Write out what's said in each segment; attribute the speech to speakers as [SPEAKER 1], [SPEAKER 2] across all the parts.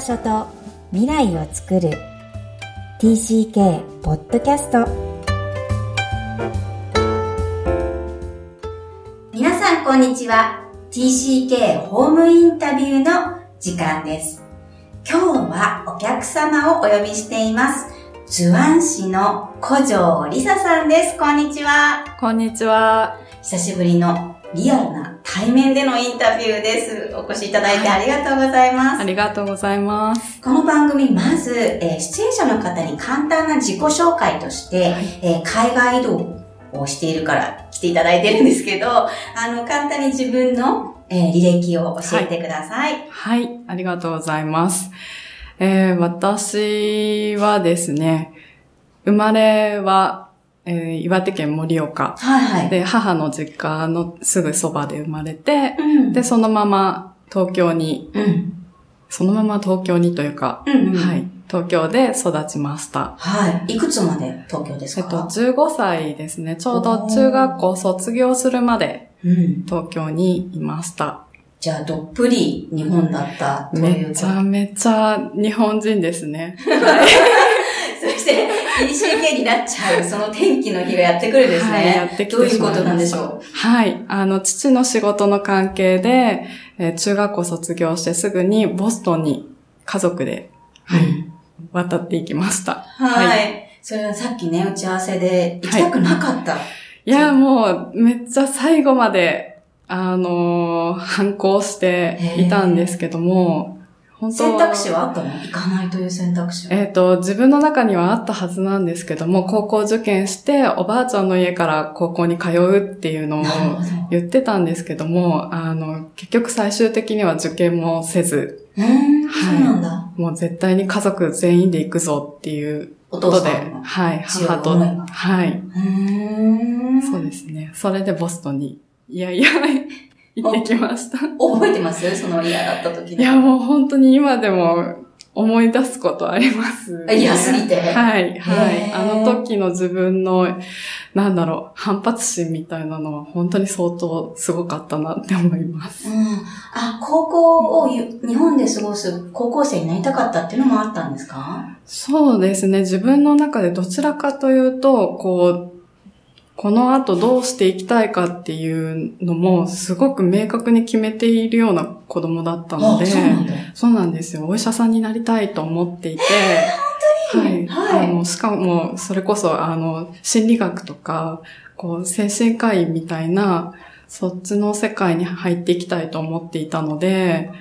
[SPEAKER 1] 場所と未来を作る。TCK ポッドキャスト皆さんこんにちは。TCK ホームインタビューの時間です。今日はお客様をお呼びしています。図案師の古城りささんです。こんにちは。
[SPEAKER 2] こんにちは。
[SPEAKER 1] 久しぶりのリアルな対面でのインタビューです。お越しいただいてありがとうございます。
[SPEAKER 2] ありがとうございます。
[SPEAKER 1] この番組、まず、えー、出演者の方に簡単な自己紹介として、はい、えー、海外移動をしているから来ていただいてるんですけど、あの、簡単に自分の、えー、履歴を教えてください。
[SPEAKER 2] はい、はい、ありがとうございます。えー、私はですね、生まれはえー、岩手県盛岡。はいはい。で、母の実家のすぐそばで生まれて、うん、で、そのまま東京に、うん、そのまま東京にというか、うんうん、はい。東京で育ちました。
[SPEAKER 1] はい。いくつまで東京ですか？
[SPEAKER 2] えっと、15歳ですね。ちょうど中学校卒業するまで、東京にいました。
[SPEAKER 1] じゃあ、どっぷり日本だったという
[SPEAKER 2] めちゃめちゃ日本人ですね。
[SPEAKER 1] そ して、ECK になっちゃう、その天気の日がやってくるんですね。はい、やってきてどういうことなんでしょう？
[SPEAKER 2] はい。あの、父の仕事の関係で、えー、中学校卒業してすぐにボストンに家族で、はい、渡っていきました。
[SPEAKER 1] はい。はい、それはさっきね、打ち合わせで行きたくなかった。はい、
[SPEAKER 2] いや、もう、めっちゃ最後まで、あのー、反抗していたんですけども、
[SPEAKER 1] 選択肢はあったの？行かないという選択肢
[SPEAKER 2] は？えっ、ー、と、自分の中にはあったはずなんですけども、高校受験して、おばあちゃんの家から高校に通うっていうのを言ってたんですけども、あの、結局最終的には受験もせず、
[SPEAKER 1] うん、はい、そうなんだ。
[SPEAKER 2] もう絶対に家族全員で行くぞっていうことで、はい、母と、はい。そうですね。それでボストンに、いやいや、行ってきました。
[SPEAKER 1] 覚えてます？その嫌だった時
[SPEAKER 2] いや、もう本当に今でも思い出すことあります、
[SPEAKER 1] ね。嫌すぎて
[SPEAKER 2] はい、はい。あの時の自分の、なんだろう、反発心みたいなのは本当に相当すごかったなって思います。
[SPEAKER 1] うん。あ、高校を日本で過ごす高校生になりたかったっていうのもあったんですか？
[SPEAKER 2] そうですね。自分の中でどちらかというと、こう、この後どうしていきたいかっていうのもすごく明確に決めているような子供だったので、そうなんですよ。お医者さんになりたいと思っていて、
[SPEAKER 1] はい。
[SPEAKER 2] はい。あの、しかも、それこそ、あの、心理学とか、こう、精神科医みたいな、そっちの世界に入っていきたいと思っていたので、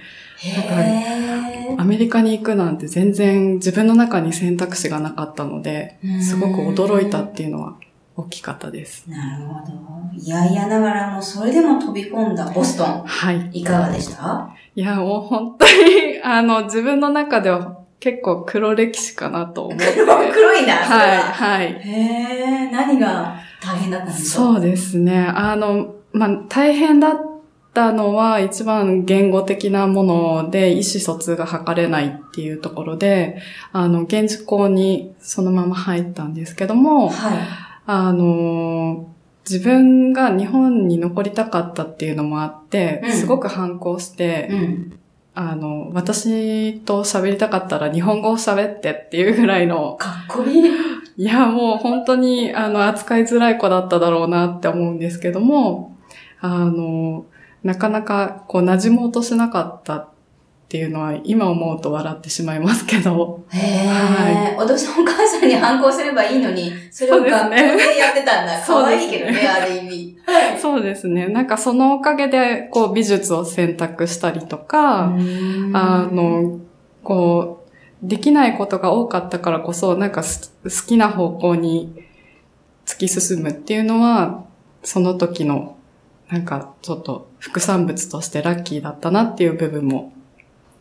[SPEAKER 2] アメリカに行くなんて全然自分の中に選択肢がなかったので、すごく驚いたっていうのは大きかったです。
[SPEAKER 1] なるほど。いやいやながらもそれでも飛び込んだボストン。はい。いかがでした？
[SPEAKER 2] いや、もう本当に、あの、自分の中では結構黒歴史かなと思って。黒
[SPEAKER 1] 黒いな、
[SPEAKER 2] はい、はい。
[SPEAKER 1] へえ、何が大変だったんです
[SPEAKER 2] か？そうですね。あの、まあ、大変だったのは一番言語的なもので意思疎通が図れないっていうところで、あの、現地校にそのまま入ったんですけども、はい。あの、自分が日本に残りたかったっていうのもあって、うん、すごく反抗して、うん、あの、私と喋りたかったら日本語を喋ってっていうぐらいの。
[SPEAKER 1] かっこいい。い
[SPEAKER 2] や、もう本当に、あの、扱いづらい子だっただろうなって思うんですけども、あの、なかなかこう馴染もうとしなかったっていうのは今思うと笑ってしまいますけど。
[SPEAKER 1] へえ。はい。お父さんお母さんに反抗すればいいのに、それを学校でやってたんだ。可愛、いけどね、ある意味。
[SPEAKER 2] そうですね。なんかそのおかげで、こう美術を選択したりとか、あの、こう、できないことが多かったからこそ、なんか好きな方向に突き進むっていうのは、その時の、なんかちょっと副産物としてラッキーだったなっていう部分も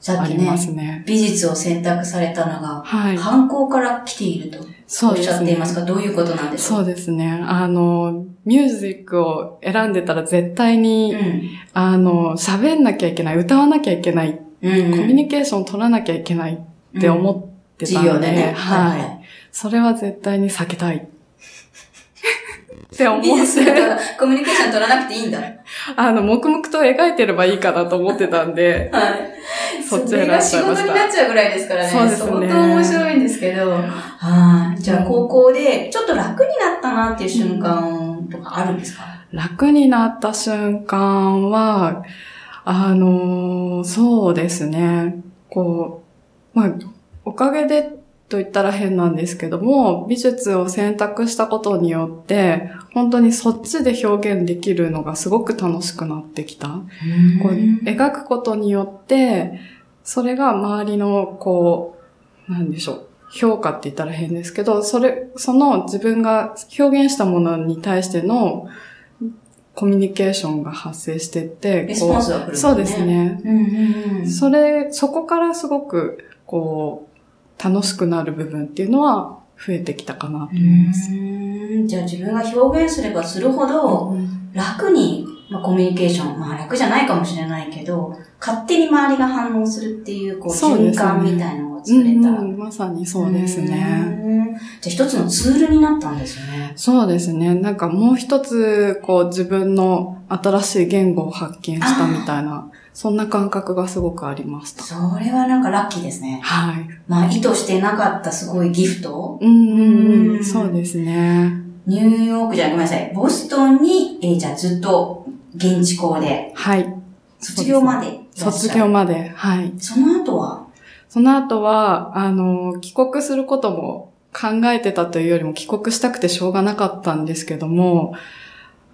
[SPEAKER 1] さっきね、ね。美術を選択されたのが、はい、反抗から来ているとおっしゃっていますか、どういうことなんでし
[SPEAKER 2] ょうそうですね。あの、ミュージックを選んでたら絶対に、うん、あの、喋んなきゃいけない、歌わなきゃいけない、うんうん、コミュニケーション取らなきゃいけないって思ってたので、うん、ね、はい、はい。それは絶対に避けたい。って思って、
[SPEAKER 1] とコミュニケーション取らなくていいんだ。
[SPEAKER 2] あの、黙々と描いてればいいかなと思ってたんで、
[SPEAKER 1] はい。
[SPEAKER 2] そっち
[SPEAKER 1] れが仕
[SPEAKER 2] 選んじゃいました。
[SPEAKER 1] 事になっちゃうぐらいですからね。
[SPEAKER 2] そうですね
[SPEAKER 1] 相当面白いんですけど。はい。じゃあ高校でちょっと楽になったなっていう瞬間とかあるんですか？
[SPEAKER 2] 楽になった瞬間は、あのーそうですね。こう、まあ、おかげでと言ったら変なんですけども、美術を選択したことによって、本当にそっちで表現できるのがすごく楽しくなってきた。こう描くことによって、それが周りの、こう、なんでしょう。評価って言ったら変ですけど、それ、その自分が表現したものに対してのコミュニケーションが発生してって、
[SPEAKER 1] レスポンスが来るね
[SPEAKER 2] そうですね。
[SPEAKER 1] うんうんうん。
[SPEAKER 2] それ、そこからすごく、こう、楽しくなる部分っていうのは増えてきたかなと思います。
[SPEAKER 1] うんじゃあ自分が表現すればするほど、楽に、まあ、コミュニケーション、まあ楽じゃないかもしれないけど、勝手に周りが反応するっていう、こう、循
[SPEAKER 2] そうですね
[SPEAKER 1] 環みたいなのが
[SPEAKER 2] う
[SPEAKER 1] 作れた。
[SPEAKER 2] んうんまさにそうですね。
[SPEAKER 1] うん。じゃあ一つのツールになったんですよね。
[SPEAKER 2] そうですね。なんかもう一つ、こう自分の新しい言語を発見したみたいな、そんな感覚がすごくありました。
[SPEAKER 1] それはなんかラッキーですね。
[SPEAKER 2] はい。
[SPEAKER 1] まあ意図してなかったすごいギフト。
[SPEAKER 2] うんうん。そうですね。
[SPEAKER 1] ニューヨークじゃごめんなさい。ボストンに、えーじゃあずっと現地校で、
[SPEAKER 2] はい。
[SPEAKER 1] 卒業まで
[SPEAKER 2] 卒業まで。はい。
[SPEAKER 1] その後は、
[SPEAKER 2] その後は、あの、帰国することも考えてたというよりも帰国したくてしょうがなかったんですけども、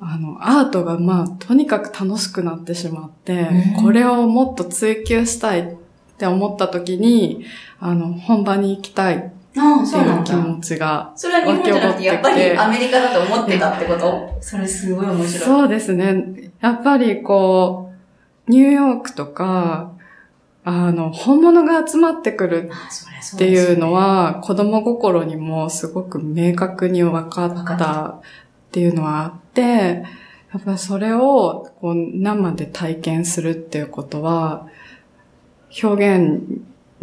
[SPEAKER 2] あの、アートがまあ、とにかく楽しくなってしまって
[SPEAKER 1] う、ん
[SPEAKER 2] これをもっと追求したいって思った時に、あの、本場に行きたい
[SPEAKER 1] ああ、そうないだ。
[SPEAKER 2] うん気持ちが。
[SPEAKER 1] それは日本じゃなくて、やっぱりアメリカだと思ってたってこと？それすごい面白い。
[SPEAKER 2] そうですね。やっぱりこう、ニューヨークとか、あの、本物が集まってくるっていうの、は、子供心にもすごく明確に分か
[SPEAKER 1] っ
[SPEAKER 2] たっていうのはあって、やっぱそれをこう生で体験するっていうことは、表現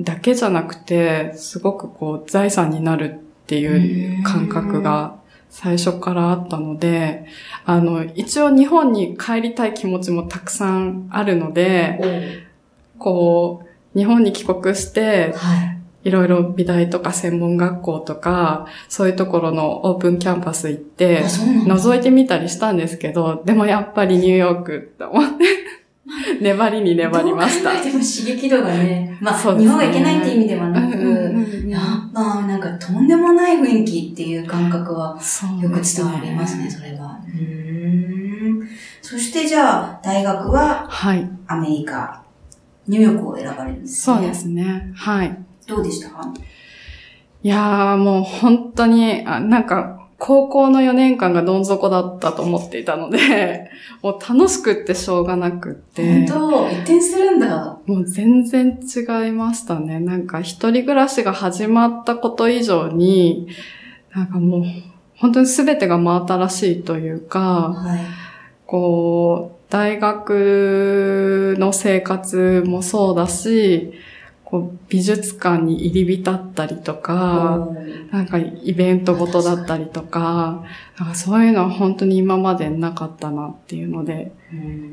[SPEAKER 2] だけじゃなくて、すごくこう財産になるっていう感覚が最初からあったので、あの、一応日本に帰りたい気持ちもたくさんあるので、こう、日本に帰国して、
[SPEAKER 1] はい。
[SPEAKER 2] いろいろ美大とか専門学校とか、そういうところのオープンキャンパス行って。覗いてみたりしたんですけど、でもやっぱりニューヨークって思って、粘りに粘りました。
[SPEAKER 1] どう考えても刺激度がね、まあ、日本がいけないっていう意味ではなく、やっぱなんかとんでもない雰囲気っていう感覚はよく伝わりますね、それは。うーん。そしてじゃあ、大学は
[SPEAKER 2] はい。
[SPEAKER 1] アメリカ、ニューヨークを選ばれるんですね。
[SPEAKER 2] そうで。すね。はい。
[SPEAKER 1] どうでした？か
[SPEAKER 2] いやーもう本当に、あなんか、高校の4年間がどん底だったと思っていたので、もう楽しくってしょうがなくって。
[SPEAKER 1] 本当？一転するんだ。
[SPEAKER 2] もう全然違いましたね。なんか一人暮らしが始まったこと以上に、なんかもう本当に全てが真新しいというか、
[SPEAKER 1] はい。
[SPEAKER 2] こう、大学の生活もそうだし、こう美術館に入り浸ったりとか、なんかイベントごとだったりとか、なんかそういうのは本当に今までなかったなっていうので、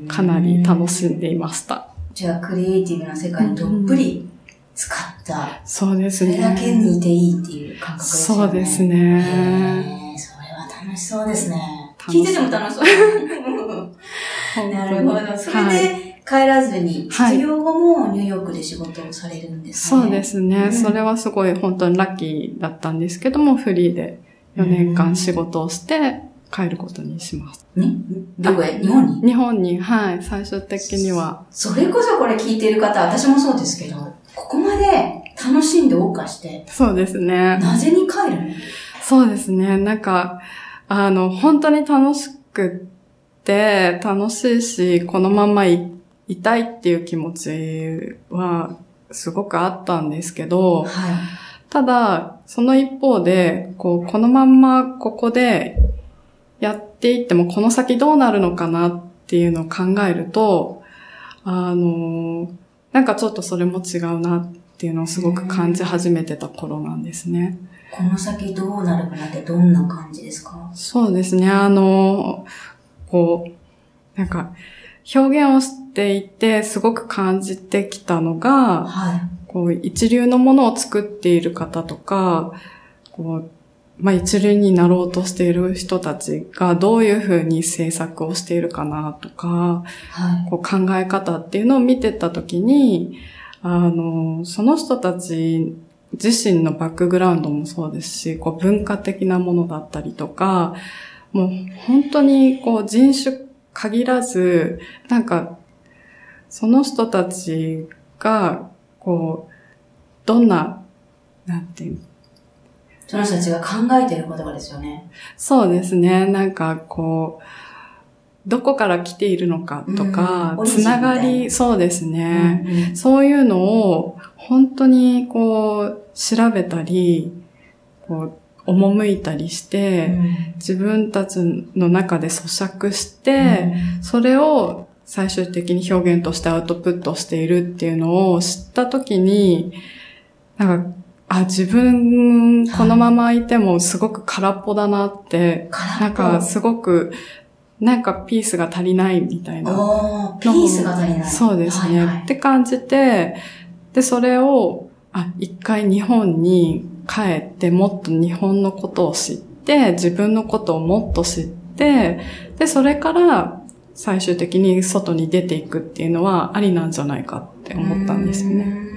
[SPEAKER 2] かなり楽しんでいました。
[SPEAKER 1] じゃあ、クリエイティブな世界にどっぷり使った、
[SPEAKER 2] そうですね。
[SPEAKER 1] それだけにいていいっていう感覚ですよね。
[SPEAKER 2] そうです
[SPEAKER 1] へ
[SPEAKER 2] ね。
[SPEAKER 1] ーそれは楽しそうですね。聞いてても楽しそう。なるほど。それ
[SPEAKER 2] はい
[SPEAKER 1] で帰らずに、
[SPEAKER 2] はい。
[SPEAKER 1] 卒業後もニューヨークで仕事をされるんですね。
[SPEAKER 2] そうですね、
[SPEAKER 1] うん。
[SPEAKER 2] それはすごい本当にラッキーだったんですけども、フリーで4年間仕事をして帰ることにします。
[SPEAKER 1] ね？どこへ？日本に？
[SPEAKER 2] 日本に、はい、最終的には。
[SPEAKER 1] それこそこれ聞いてる方、私もそうですけど、ここまで楽しんで謳歌して、
[SPEAKER 2] そうですね。
[SPEAKER 1] なぜに帰るの？
[SPEAKER 2] そうですね。なんか、あの、本当に楽しくって、楽しいし、このままいいたいっていう気持ちはすごくあったんですけど、
[SPEAKER 1] はい。
[SPEAKER 2] ただ、その一方で、こう、このまんまここでやっていってもこの先どうなるのかなっていうのを考えると、あの、なんかちょっとそれも違うなっていうのをすごく感じ始めてた頃なんですね。
[SPEAKER 1] この先どうなるかなってどんな感じですか？
[SPEAKER 2] そうですね。あの、こう、なんか、表現をしていて、すごく感じてきたのが、
[SPEAKER 1] はい。
[SPEAKER 2] こう、一流のものを作っている方とか、こう、まあ、一流になろうとしている人たちがどういうふうに制作をしているかなとか、
[SPEAKER 1] はい。
[SPEAKER 2] こう考え方っていうのを見てたときに、あの、その人たち自身のバックグラウンドもそうですし、こう文化的なものだったりとか、もう本当にこう人種限らず、なんか、その人たちが、こう、どんな、なんていう
[SPEAKER 1] その人たちが考えてることがですよね。
[SPEAKER 2] そうですね。なんかこう、どこから来ているのかとか、
[SPEAKER 1] うん
[SPEAKER 2] つながり、そうですね。
[SPEAKER 1] うん
[SPEAKER 2] そういうのを本当にこう調べたり、こう赴いたりして、
[SPEAKER 1] うん
[SPEAKER 2] 自分たちの中で咀嚼して、それを最終的に表現としてアウトプットしているっていうのを知ったときに、なんか、あ、自分、このままいてもすごく空っぽだなって、なんかすごく、なんかピースが足りないみたいな。
[SPEAKER 1] ピースが足りない。
[SPEAKER 2] そうですね。
[SPEAKER 1] はいはい
[SPEAKER 2] って感じて、で、それを、あ、一回日本に帰ってもっと日本のことを知って、自分のことをもっと知って、で、それから最終的に外に出ていくっていうのはありなんじゃないかって思ったんですよね。
[SPEAKER 1] ね。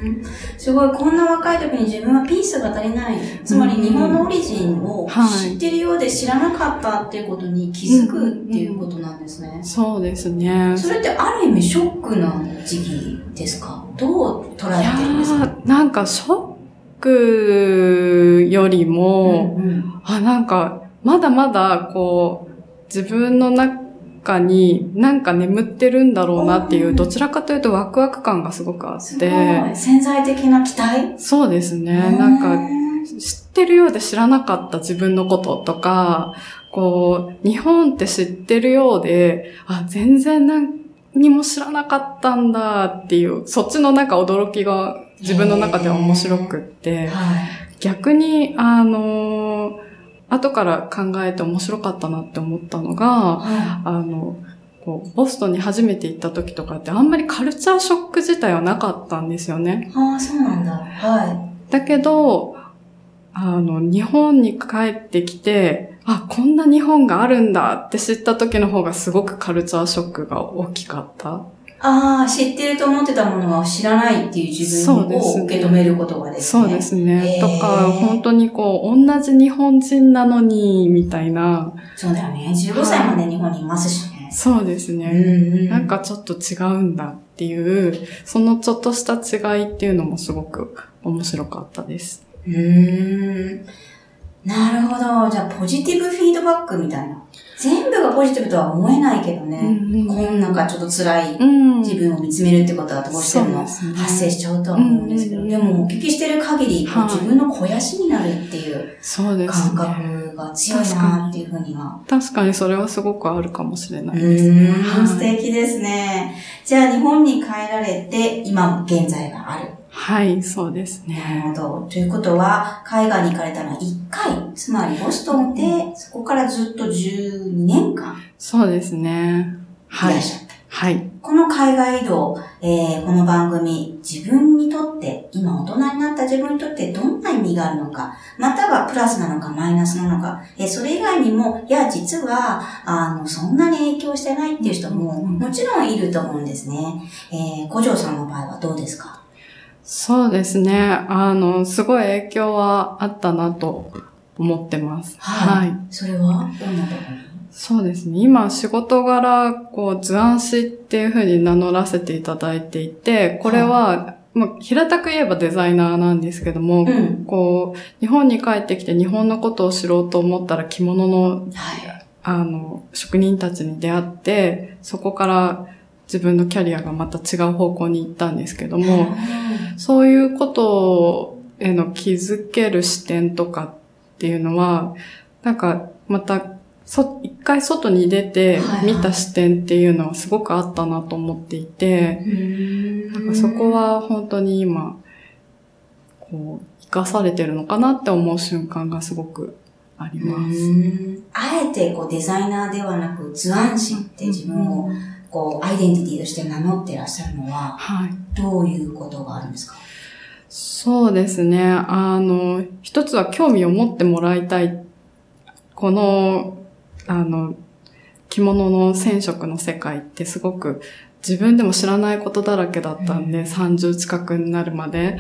[SPEAKER 1] すごい、こんな若い時に自分はピースが足りない。つまり日本のオリジンを
[SPEAKER 2] はい
[SPEAKER 1] 知ってるようで知らなかったっていうことに気づくっていうことなんですね。
[SPEAKER 2] そうですね。
[SPEAKER 1] それってある意味ショックな時期ですか？どう捉えてるんですか？
[SPEAKER 2] ーなんかショックよりも、
[SPEAKER 1] うんうん
[SPEAKER 2] あ、なんか、まだまだ、こう、自分の中になんか眠ってるんだろうなっていう、どちらかというとワクワク感がすごくあって、
[SPEAKER 1] い。潜在的な期待？
[SPEAKER 2] そうですね。なんか、知ってるようで知らなかった自分のこととか、こう、日本って知ってるようで、あ、全然何にも知らなかったんだっていう、そっちのなんか驚きが自分の中では面白くって、
[SPEAKER 1] はい。
[SPEAKER 2] 逆に、あの後から考えて面白かったなって思ったのが、
[SPEAKER 1] は
[SPEAKER 2] あの、こう、ボストンに初めて行った時とかってあんまりカルチャーショック自体はなかったんですよね。
[SPEAKER 1] い。ああ、そうなんだ。は
[SPEAKER 2] だけど、あの、日本に帰ってきて、あ、こんな日本があるんだって知った時の方がすごくカルチャーショックが大きかった。
[SPEAKER 1] い。ああ、知ってると思ってたものが知らないっていう自分を受け止めることがですね。
[SPEAKER 2] そうですね。とか、本当にこう、同じ日本人なのに、みたいな。
[SPEAKER 1] そうだよね。15歳まで日本にいますしね。
[SPEAKER 2] そうですね。
[SPEAKER 1] ん
[SPEAKER 2] なんかちょっと違うんだっていう、そのちょっとした違いっていうのもすごく面白かったです。
[SPEAKER 1] うーん。なるほど。じゃあ、ポジティブフィードバックみたいな。全部がポジティブとは思えないけどね。
[SPEAKER 2] うん
[SPEAKER 1] こんなんかちょっと辛い
[SPEAKER 2] うん。
[SPEAKER 1] 自分を見つめるってことがどうしても発生しちゃうとは思うんですけど、
[SPEAKER 2] うん
[SPEAKER 1] でもお聞きしてる限り、
[SPEAKER 2] はい
[SPEAKER 1] 自分の肥やしになるっていう感
[SPEAKER 2] ね。
[SPEAKER 1] 覚が強いなっていうふうには。
[SPEAKER 2] 確かにそれはすごくあるかもしれな
[SPEAKER 1] う
[SPEAKER 2] いですね。
[SPEAKER 1] 素敵ですね。じゃあ日本に帰られて、今現在がある。
[SPEAKER 2] はい、そうです
[SPEAKER 1] な
[SPEAKER 2] ね。
[SPEAKER 1] るほど。ということは、海外に行かれたのは1回、つまりボストンで、そこからずっと12年間
[SPEAKER 2] そうですね。
[SPEAKER 1] い
[SPEAKER 2] はい
[SPEAKER 1] らっ。しゃった。
[SPEAKER 2] はい。
[SPEAKER 1] この海外移動、えーこの番組、自分にとって、今大人になった自分にとってどんな意味があるのか、またはプラスなのかマイナスなのか、えーそれ以外にも、いや、実は、あの、そんなに影響してないっていう人も、
[SPEAKER 2] うん
[SPEAKER 1] もちろんいると思うんですね。えー、古城さんの場合はどうですか？
[SPEAKER 2] そうですね。あの、すごい影響はあったなと思ってます。
[SPEAKER 1] はい
[SPEAKER 2] はい。
[SPEAKER 1] それはどんなところ？に
[SPEAKER 2] そうですね。今、仕事柄、こう、図案師っていうふうに名乗らせていただいていて、これは、まあ、平たく言えばデザイナーなんですけども、
[SPEAKER 1] うん。
[SPEAKER 2] こう、日本に帰ってきて日本のことを知ろうと思ったら着物の、
[SPEAKER 1] はい。
[SPEAKER 2] あの、職人たちに出会って、そこから自分のキャリアがまた違う方向に行ったんですけども、そういうことへの気づける視点とかっていうのは、なんかまた、そ、一回外に出て見た視点っていうのはすごくあったなと思っていて、
[SPEAKER 1] うん。
[SPEAKER 2] なんかそこは本当に今、こう、生かされてるのかなって思う瞬間がすごくあります。
[SPEAKER 1] あえてこうデザイナーではなく図案師って自分をこうアイデンティティとして名乗ってらっしゃるのは、
[SPEAKER 2] はい。
[SPEAKER 1] どういうことがあるんですか？
[SPEAKER 2] そうですね。あの、一つは興味を持ってもらいたい。この、あの、着物の染色の世界ってすごく自分でも知らないことだらけだったんで、
[SPEAKER 1] うん
[SPEAKER 2] 30近くになるまで、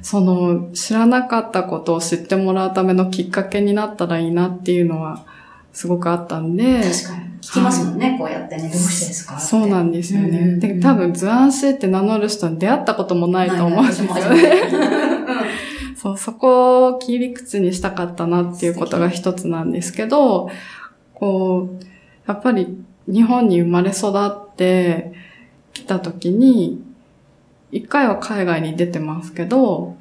[SPEAKER 2] その知らなかったことを知ってもらうためのきっかけになったらいいなっていうのはすごくあったんで、
[SPEAKER 1] 確かに。聞きますもんね、こうやってね。どうしてですか
[SPEAKER 2] そうなんですよね。
[SPEAKER 1] うん
[SPEAKER 2] で、多分図案師って名乗る人に出会ったこともないと思うんですよね。そう、そこを切り口にしたかったなっていうことが一つなんですけど、こう、やっぱり日本に生まれ育ってきた時に、一回は海外に出てますけど、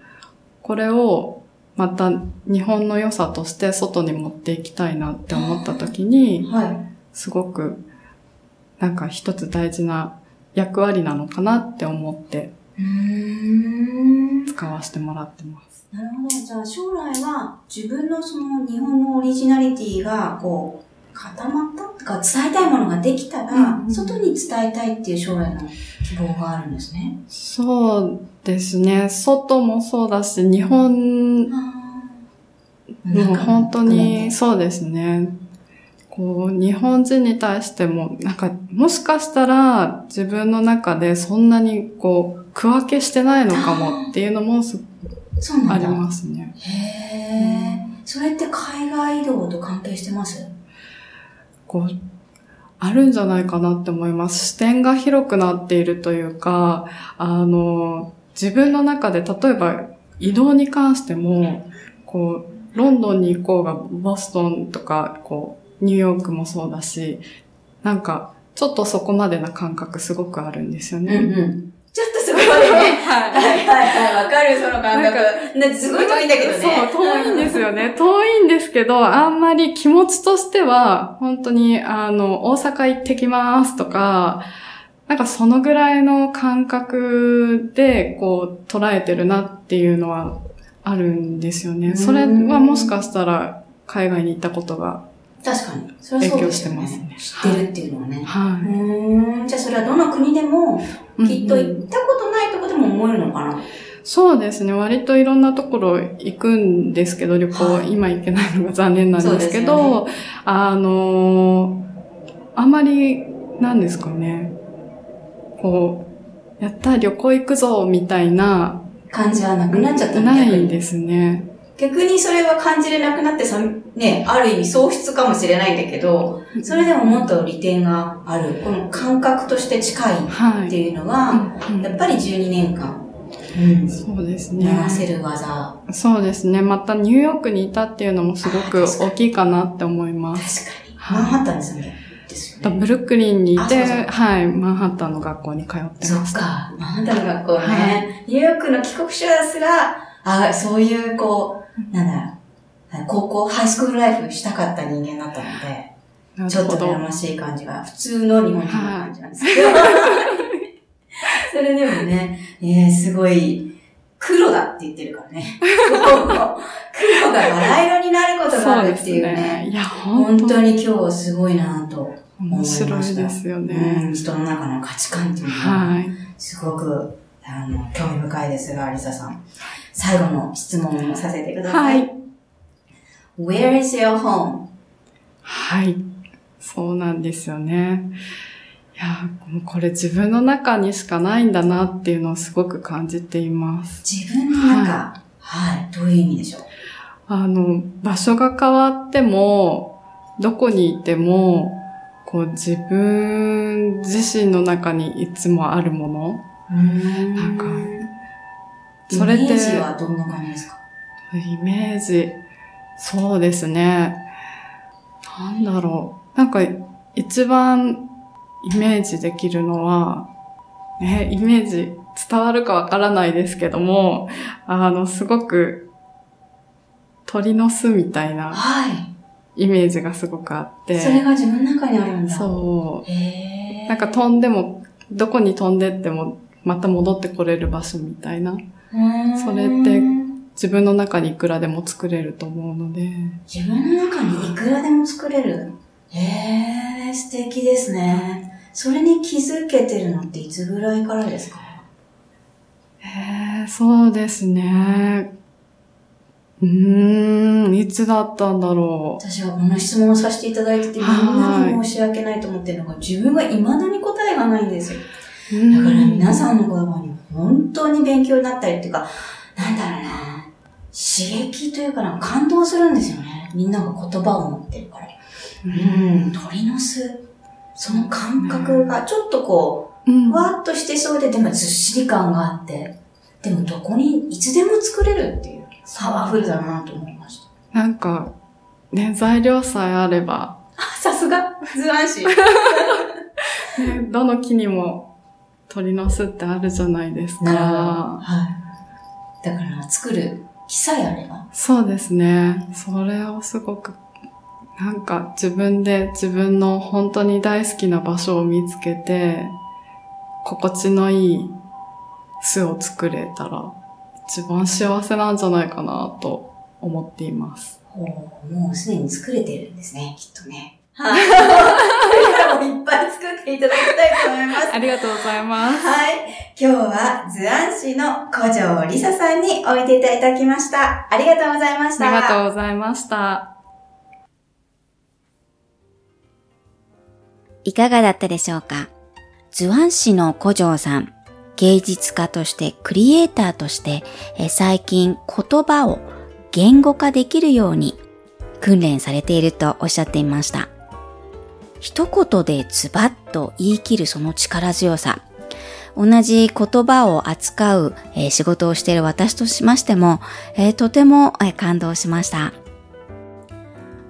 [SPEAKER 2] これをまた日本の良さとして外に持っていきたいなって思った時に、
[SPEAKER 1] はい。
[SPEAKER 2] すごくなんか一つ大事な役割なのかなって思って。使わせてもらってます。
[SPEAKER 1] なるほど。じゃあ将来は自分のその日本のオリジナリティがこう固まっか伝えたいものができたら、外に伝えたいっていう将来の希望があるんですね。
[SPEAKER 2] そうですね。外もそうだし、日本もう本当にそうですね。こう、日本人に対しても、なんか、もしかしたら自分の中でそんなにこう、区分けしてないのかもっていうのもす。ありますね。
[SPEAKER 1] へー。それって海外移動と関係してます？
[SPEAKER 2] こう、あるんじゃないかなって思います。視点が広くなっているというか、あの、自分の中で、例えば移動に関しても、こう、ロンドンに行こうが、ボストンとか、こう、ニューヨークもそうだし、なんか、ちょっとそこまでな感覚すごくあるんですよね。
[SPEAKER 1] ん。ちょっとそこまでね。
[SPEAKER 2] はい。
[SPEAKER 1] はいはいはい、わかる、その感
[SPEAKER 2] なん
[SPEAKER 1] 覚。だってすごい遠いんだけどね。
[SPEAKER 2] そう、遠いんですよね。遠いんですけど、あんまり気持ちとしては、本当に、あの、大阪行ってきますとか、なんかそのぐらいの感覚で、こう、捉えてるなっていうのはあるんですよね。それはもしかしたら、海外に行ったことが、
[SPEAKER 1] 確かに。それはそうですよ
[SPEAKER 2] 影響して
[SPEAKER 1] ね。知ってるっていうのはね。
[SPEAKER 2] は
[SPEAKER 1] うーん。じゃあそれはどの国でも、
[SPEAKER 2] い。
[SPEAKER 1] きっと
[SPEAKER 2] うんうん
[SPEAKER 1] 行ったことないとこでも思えるのかな。
[SPEAKER 2] そうですね。割といろんなところ行くんですけど、旅行、
[SPEAKER 1] はい
[SPEAKER 2] 今行けないのが残念なんですけど、あのあまり、なんですかね。こう、やった、旅行行くぞ、みたいな、
[SPEAKER 1] 感じはなくなっちゃったの？
[SPEAKER 2] ないんですね。
[SPEAKER 1] 逆にそれは感じれなくなってさ、ね、ある意味喪失かもしれないんだけど、それでももっと利点がある。この感覚として近いっ
[SPEAKER 2] はい。
[SPEAKER 1] ていうのは、
[SPEAKER 2] うん
[SPEAKER 1] やっぱり12年間、うん。
[SPEAKER 2] そうですね。
[SPEAKER 1] 流せる技。
[SPEAKER 2] そうですね。またニューヨークにいたっていうのもすごく大きいかなって思います。
[SPEAKER 1] 確かに。
[SPEAKER 2] はい
[SPEAKER 1] マンハッタンですよね。ですよね。
[SPEAKER 2] ブルックリンにいて、
[SPEAKER 1] あそうそう
[SPEAKER 2] はい、マンハッタンの学校に通って
[SPEAKER 1] そ
[SPEAKER 2] ました。
[SPEAKER 1] っか。マンハッタンの学校ね。
[SPEAKER 2] は
[SPEAKER 1] ニューヨークの帰国者ですら、あそういう、こう、なんだ、高校、ハイスクールライフしたかった人間だったので、ちょっと羨ましい感じが、普通の日本人の感じなんですけど。それでもね、えー、すごい、黒だって言ってるからね。黒がバラ色になることがあるっていうね。
[SPEAKER 2] いや、
[SPEAKER 1] 本
[SPEAKER 2] 本当
[SPEAKER 1] 当に今日すごいなと思いま
[SPEAKER 2] 面
[SPEAKER 1] した。
[SPEAKER 2] 白いですよ
[SPEAKER 1] うん、
[SPEAKER 2] ね。
[SPEAKER 1] 人の中の価値観っていうのが、
[SPEAKER 2] はい。
[SPEAKER 1] すごく、あの、興味深いですが、リサさん。最後の質問をさせてください。
[SPEAKER 2] はい。
[SPEAKER 1] Where is your home?
[SPEAKER 2] はい。そうなんですよね。いや、これ自分の中にしかないんだなっていうのをすごく感じています。
[SPEAKER 1] 自分の中、はい、どういう意味でしょう？
[SPEAKER 2] あの、場所が変わっても、どこにいても、こう自分自身の中にいつもあるもの。なんかそれって
[SPEAKER 1] イメージはどんな感じですか？
[SPEAKER 2] イメージ、そうですね。なんだろう。なんか、一番イメージできるのは、ね、イメージ伝わるかわからないですけども、あの、すごく鳥の巣みたいな
[SPEAKER 1] はい。
[SPEAKER 2] イメージがすごくあって。
[SPEAKER 1] それが自分の中にあるんだ。
[SPEAKER 2] そう。なんか飛んでも、どこに飛んでっても、また戻ってこれる場所みたいな。それって自分の中にいくらでも作れると思うので。
[SPEAKER 3] 自分の中にいくらでも作れる？へえ、素敵ですね。それに気づけてるのっていつぐらいからですか？
[SPEAKER 2] へえ、そうですね。うーん、いつだったんだろう。
[SPEAKER 3] 私はこの質問をさせていただいてて、みんなに申し訳ないと思ってるのが、自分が未だに答えがないんですよ。だから皆さんの言葉に本当に勉強になったりっていうか、なんだろうな、刺激というかな、感動するんですよね。みんなが言葉を持ってるから。うん、鳥の巣。その感覚がちょっとこう、
[SPEAKER 2] うん、
[SPEAKER 3] ふわっとしてそうで、でもずっしり感があって、でもどこにいつでも作れるっていう、パワフルだなと思いました。
[SPEAKER 2] なんか、ね、材料さえあれば、
[SPEAKER 3] あ、さすが、図案師。
[SPEAKER 2] ね、どの木にも鳥の巣ってあるじゃないです
[SPEAKER 3] なるほど。
[SPEAKER 2] か。
[SPEAKER 3] はい。だから作る木さえあれば。
[SPEAKER 2] そうですね。それをすごく、なんか自分で自分の本当に大好きな場所を見つけて、心地のいい巣を作れたら、一番幸せなんじゃないかなと思っています。
[SPEAKER 3] もうすでに作れてるんですね、きっとね。はい。これからもいっぱい作っていただきたいと思います。
[SPEAKER 2] ありがとうございます。
[SPEAKER 3] はい。今日は図案師の古城りささんにおいでいただきました。ありがとうございました。
[SPEAKER 2] ありがとうございました。
[SPEAKER 1] いかがだったでしょうか？図案師の古城さん、芸術家として、クリエイターとして、えー最近言葉を言語化できるように訓練されているとおっしゃっていました。一言でズバッと言い切るその力強さ。同じ言葉を扱う、えー仕事をしている私としましても、えーとても、えー感動しました。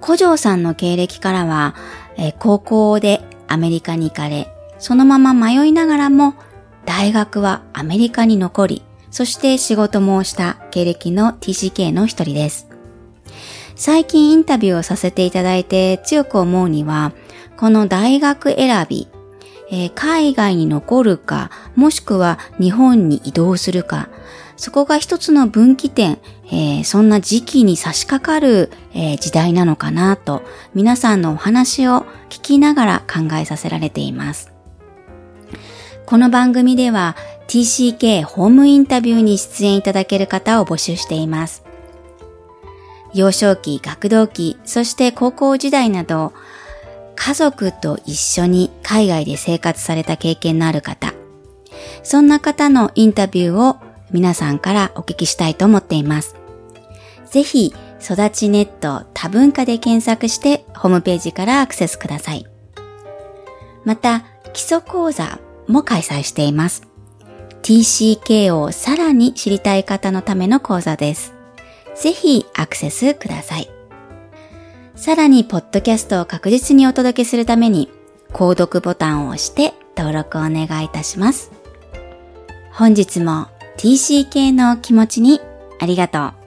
[SPEAKER 1] 古城さんの経歴からは、え高校でアメリカに行かれ、そのまま迷いながらも、大学はアメリカに残り、そして仕事もした経歴の TCK の一人です。最近インタビューをさせていただいて強く思うには、この大学選び、えー海外に残るか、もしくは日本に移動するか、そこが一つの分岐点、えーそんな時期に差し掛かる、えー時代なのかなと、皆さんのお話を聞きながら考えさせられています。この番組では TCK ホームインタビューに出演いただける方を募集しています。幼少期、学童期、そして高校時代など、家族と一緒に海外で生活された経験のある方、そんな方のインタビューを皆さんからお聞きしたいと思っています。ぜひ、育ちネット多文化で検索してホームページからアクセスください。また、基礎講座も開催しています。TCK をさらに知りたい方のための講座です。ぜひアクセスください。さらに、ポッドキャストを確実にお届けするために、購読ボタンを押して登録をお願いいたします。本日も TCK の気持ちにありがとう。